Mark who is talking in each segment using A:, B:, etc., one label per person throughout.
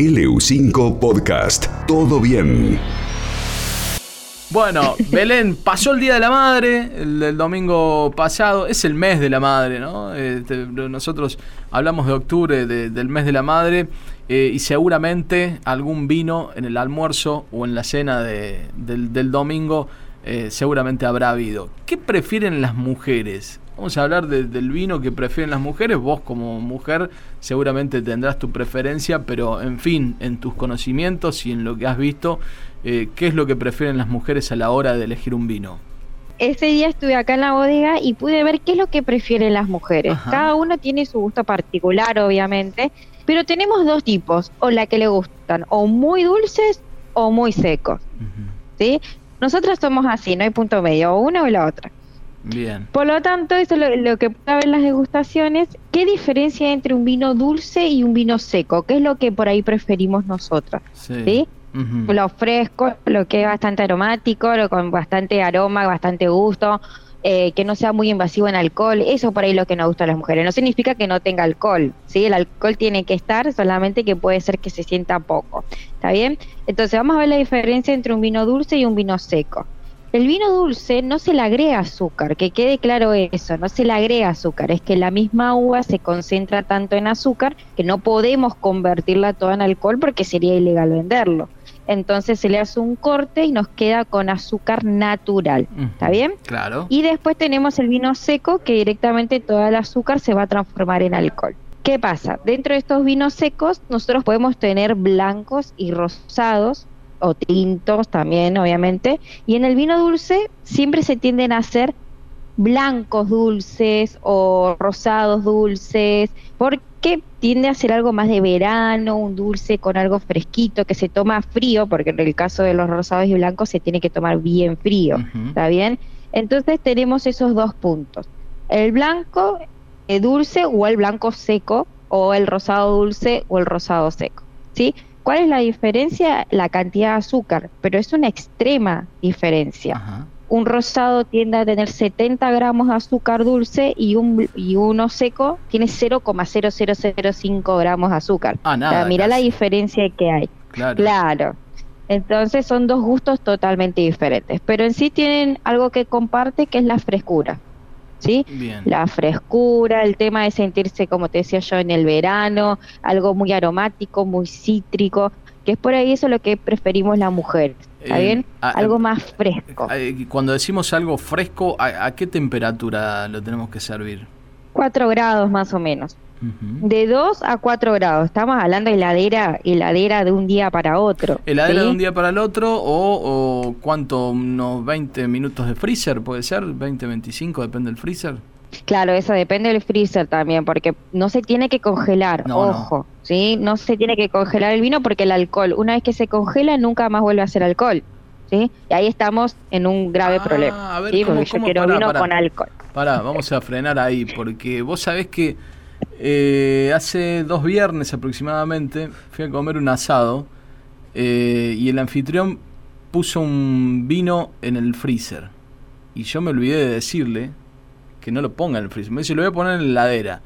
A: LU5 Podcast. Todo bien.
B: Bueno, Belén, pasó el Día de la Madre, el, domingo pasado, es el mes de la Madre, ¿no? Este, nosotros hablamos de octubre, del mes de la Madre, eh, y seguramente algún vino en el almuerzo o en la cena del, domingo eh, seguramente habrá habido. ¿Qué prefieren las mujeres? Vamos a hablar del vino que prefieren las mujeres. Vos como mujer seguramente tendrás tu preferencia, pero en fin, en tus conocimientos y en lo que has visto, eh, ¿qué es lo que prefieren las mujeres a la hora de elegir un vino?
C: Ese día estuve acá en la bodega y pude ver qué es lo que prefieren las mujeres. Cada uno tiene su gusto particular, obviamente, pero tenemos dos tipos, o la que le gustan, o muy dulces o muy secos. ¿sí? Nosotras somos así, no hay punto medio, o una o la otra.
B: Bien.
C: Por lo tanto, eso es lo, que puede haber en las degustaciones. ¿Qué diferencia hay entre un vino dulce y un vino seco? ¿Qué es lo que por ahí preferimos nosotros? Sí. Lo fresco, lo que es bastante aromático, lo con bastante aroma, bastante gusto, eh, que no sea muy invasivo en alcohol. Eso por ahí es lo que nos gusta a las mujeres. No significa que no tenga alcohol, ¿sí? El alcohol tiene que estar, solamente que puede ser que se sienta poco. ¿Está bien? Entonces vamos a ver la diferencia entre un vino dulce y un vino seco. El vino dulce no se le agrega azúcar, que quede claro eso, no se le agrega azúcar, es que la misma uva se concentra tanto en azúcar que no podemos convertirla toda en alcohol porque sería ilegal venderlo. Entonces se le hace un corte y nos queda con azúcar natural, ¿está bien?
B: Claro.
C: Y después tenemos el vino seco que directamente todo el azúcar se va a transformar en alcohol. ¿Qué pasa? Dentro de estos vinos secos nosotros podemos tener blancos y rosados o tintos también, obviamente. Y en el vino dulce siempre se tienden a hacer blancos dulces o rosados dulces, porque tiende a ser algo más de verano, un dulce con algo fresquito que se toma frío, porque en el caso de los rosados y blancos se tiene que tomar bien frío, ¿está bien? Entonces tenemos esos dos puntos, el blanco eh, dulce o el blanco seco, o el rosado dulce o el rosado seco, ¿sí? ¿Cuál es la diferencia? La cantidad de azúcar, pero es una extrema diferencia. Un rosado tiende a tener 70 gramos de azúcar dulce y, un, y uno seco tiene 0,0005 gramos de azúcar.
B: Ah, nada,
C: mira la diferencia que hay.
B: Claro.
C: claro. Entonces son dos gustos totalmente diferentes, pero en sí tienen algo que comparte que es la frescura. ¿Sí? La frescura, el tema de sentirse, como te decía yo, en el verano, algo muy aromático, muy cítrico, que es por ahí eso lo que preferimos las mujeres. ¿Está eh, bien? algo más fresco.
B: Cuando decimos algo fresco, ¿a, qué temperatura lo tenemos que servir?
C: 4 grados más o menos. De 2 a 4 grados. Estamos hablando de heladera, heladera de un día para otro.
B: ¿Heladera de un día para el otro o, o cuánto? ¿Unos 20 minutos de freezer puede ser? ¿20, 25? Depende del freezer.
C: Claro, eso depende del freezer también, porque no se tiene que congelar, ojo, no. ¿sí? No se tiene que congelar el vino porque el alcohol, una vez que se congela, nunca más vuelve a ser alcohol, ¿sí? Y ahí estamos en un grave ah, problema,
B: a ver,
C: ¿sí? Porque yo quiero vino con alcohol.
B: Pará, vamos a frenar ahí, porque vos sabés que eh, hace dos viernes aproximadamente fui a comer un asado eh, y el anfitrión puso un vino en el freezer. Y yo me olvidé de decirle que no lo ponga en el freezer. Me dice, lo voy a poner en la heladera.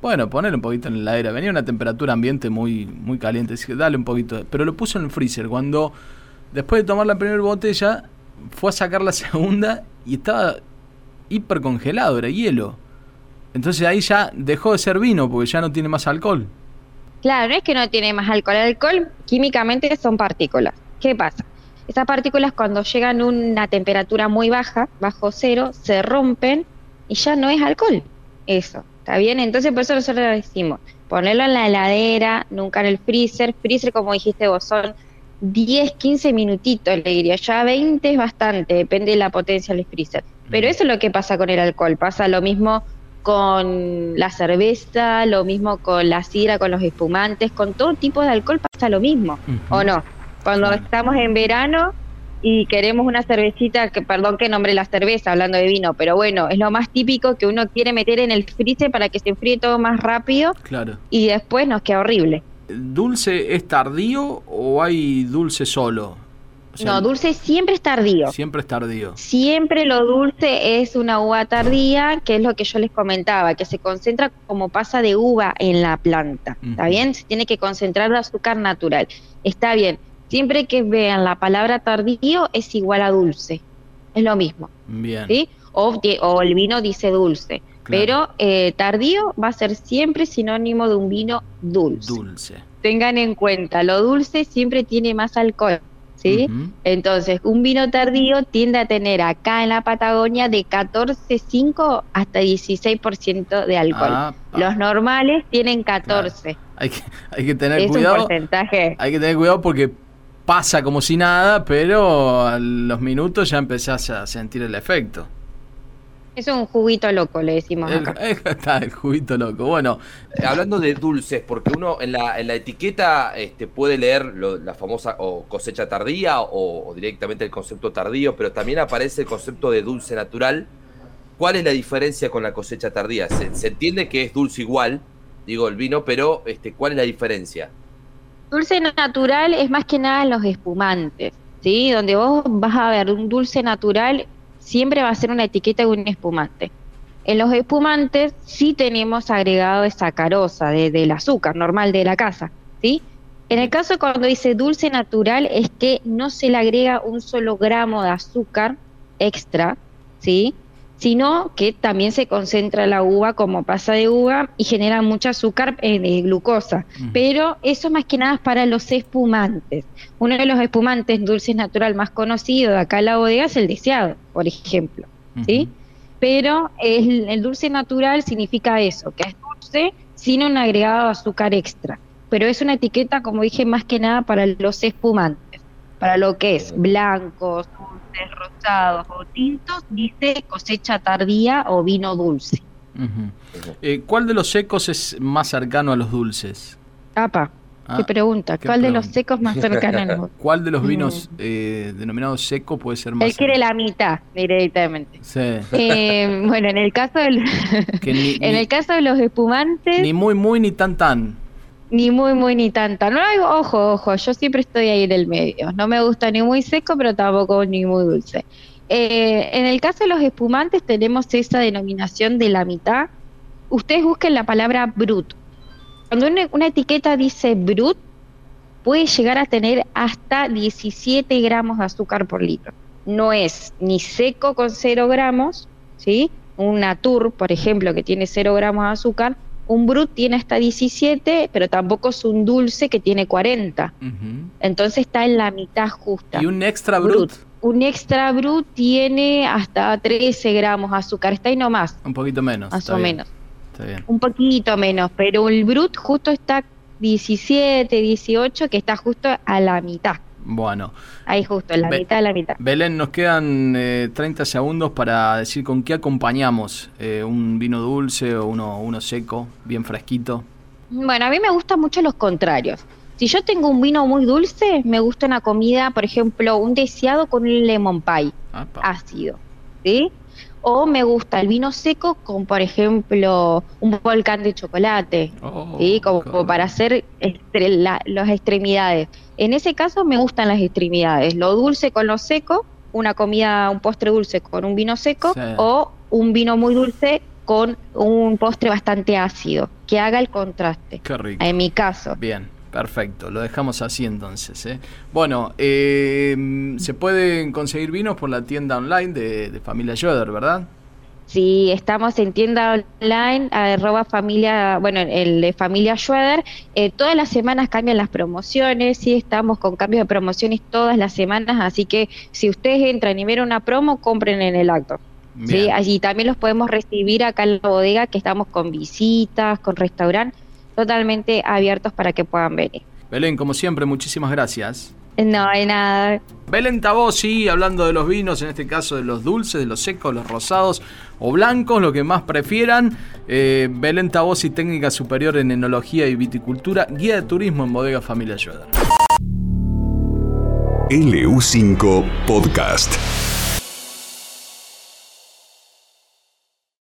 B: Bueno, ponerlo un poquito en la heladera. Venía una temperatura ambiente muy, muy caliente. Dije, dale un poquito. Pero lo puso en el freezer. Cuando, después de tomar la primera botella, fue a sacar la segunda y estaba hiper congelado, era hielo. Entonces ahí ya dejó de ser vino porque ya no tiene más alcohol.
C: Claro, no es que no tiene más alcohol. El alcohol químicamente son partículas. ¿Qué pasa? Esas partículas cuando llegan a una temperatura muy baja, bajo cero, se rompen y ya no es alcohol. Eso, ¿está bien? Entonces por eso nosotros decimos, ponerlo en la heladera, nunca en el freezer. Freezer, como dijiste vos, son 10, 15 minutitos, le diría. Ya 20 es bastante, depende de la potencia del freezer. Pero eso es lo que pasa con el alcohol. Pasa lo mismo con la cerveza, lo mismo con la sidra, con los espumantes, con todo tipo de alcohol pasa lo mismo, ¿o no? Cuando estamos en verano y queremos una cervecita, que perdón que nombre la cerveza hablando de vino, pero bueno, es lo más típico que uno quiere meter en el freezer para que se enfríe todo más rápido
B: claro.
C: y después nos queda horrible.
B: ¿Dulce es tardío o hay dulce solo? O sea,
C: no, dulce siempre es tardío.
B: Siempre es tardío.
C: Siempre lo dulce es una uva tardía, que es lo que yo les comentaba, que se concentra como pasa de uva en la planta. ¿Está bien? Se tiene que concentrar el azúcar natural. Está bien. Siempre que vean la palabra tardío es igual a dulce. Es lo mismo.
B: Bien.
C: ¿sí? O, el vino dice dulce.
B: Claro.
C: Pero eh, tardío va a ser siempre sinónimo de un vino dulce.
B: Dulce.
C: Tengan en cuenta, lo dulce siempre tiene más alcohol. ¿Sí? Entonces, un vino tardío tiende a tener acá en la Patagonia de 14,5 hasta 16% de alcohol.
B: Ah.
C: Los normales tienen 14.
B: Hay que, hay que tener
C: Es un
B: cuidado.
C: porcentaje.
B: Hay que tener cuidado porque pasa como si nada, pero a los minutos ya empezás a sentir el efecto.
C: Es un juguito loco, le decimos
B: El,
C: acá.
B: está el juguito loco. Bueno,
D: Eh, Hablando de dulces, porque uno en la, en la etiqueta este, puede leer lo- la famosa o cosecha tardía o, o directamente el concepto tardío, pero también aparece el concepto de dulce natural. ¿Cuál es la diferencia con la cosecha tardía? Se, se entiende que es dulce igual, digo el vino, pero este, ¿cuál es la diferencia?
C: Dulce natural es más que nada los espumantes, ¿sí? Donde vos vas a ver un dulce natural, siempre va a ser una etiqueta de un espumante. En los espumantes sí tenemos agregado de sacarosa, de- del azúcar normal de la casa, ¿sí? En el caso cuando dice dulce natural es que no se le agrega un solo gramo de azúcar extra, ¿sí? Sino que también se concentra la uva como pasa de uva y genera mucho azúcar eh, de glucosa pero eso más que nada es para los espumantes. Uno de los espumantes dulces natural más conocido de acá en la bodega es el deseado, por ejemplo, ¿sí? Pero el, el dulce natural significa eso, que es dulce sin un agregado de azúcar extra. Pero es una etiqueta, como dije, más que nada para los espumantes, para lo que es blancos, dulces, rosados o tintos, dice cosecha tardía o vino dulce.
B: Eh, ¿Cuál de los secos es más cercano a los dulces?
C: Apa,
B: Ah,
C: qué pregunta,
B: qué
C: ¿cuál de los secos más cercano a los
B: ¿Cuál de los vinos eh, denominados seco puede ser más
C: Él quiere la mitad directamente.
B: Sí.
C: Eh, bueno, en el caso del,
B: ni,
C: en
B: ni-
C: el caso de los espumantes,
B: ni, muy muy ni tan tan.
C: Muy muy ni tanta. No ojo, ojo, yo siempre estoy ahí en el medio. No me gusta ni muy seco, pero tampoco ni muy dulce. Eh, en el caso de los espumantes tenemos esa denominación de la mitad. Ustedes busquen la palabra brut. Cuando una, una etiqueta dice brut, puede llegar a tener hasta 17 gramos de azúcar por litro. No es ni seco con 0 gramos, ¿sí? Un Natur, por ejemplo, que tiene 0 gramos de azúcar, un Brut tiene hasta 17, pero tampoco es un dulce que tiene 40.
B: Ujú.
C: Entonces está en la mitad justa.
B: Y un extra
C: Brut.
B: brut.
C: Un extra Brut tiene hasta 13 gramos de azúcar, está ahí nomás,
B: Un poquito menos.
C: más o
B: bien,
C: menos.
B: Está bien.
C: Un poquito menos, pero el Brut justo está 17, 18, que está justo a la mitad.
B: Bueno,
C: Ahí justo, en la mitad de la mitad.
B: Belén, nos quedan eh, 30 segundos para decir con qué acompañamos eh, un vino dulce o uno, uno seco, bien fresquito.
C: Bueno, a mí me gustan mucho los contrarios. Si yo tengo un vino muy dulce, me gusta una comida, por ejemplo, un deseado con un lemon pie
B: Apa.
C: ácido, ¿sí? O me gusta el vino seco con, por ejemplo, un volcán de chocolate,
B: Oh,
C: ¿sí? Como, para hacer estre- la- las extremidades. En ese caso me gustan las extremidades, lo dulce con lo seco, una comida, un postre dulce con un vino seco
B: Sí.
C: o un vino muy dulce con un postre bastante ácido, que haga el contraste.
B: Qué rico.
C: En mi caso.
B: Bien, perfecto. Lo dejamos así entonces. ¿eh? Bueno, eh, se pueden conseguir vinos por la tienda online de, de Familia Schroeder, ¿verdad?
C: Sí, estamos en tienda online, arroba familia, bueno, el de familia Schroeder. Eh, todas las semanas cambian las promociones, sí, estamos con cambios de promociones todas las semanas, así que si ustedes entran y ven una promo, compren en el acto. Sí,
B: Bien.
C: allí también los podemos recibir acá en la bodega, que estamos con visitas, con restaurante, totalmente abiertos para que puedan venir.
B: Belén, como siempre, muchísimas gracias.
C: No hay nada.
B: Belén Tabossi, hablando de los vinos, en este caso de los dulces, de los secos, los rosados o blancos, lo que más prefieran. Eh, Belén Tabossi, técnica superior en enología y viticultura, guía de turismo en Bodega Familia Schroeder.
A: LU5 Podcast.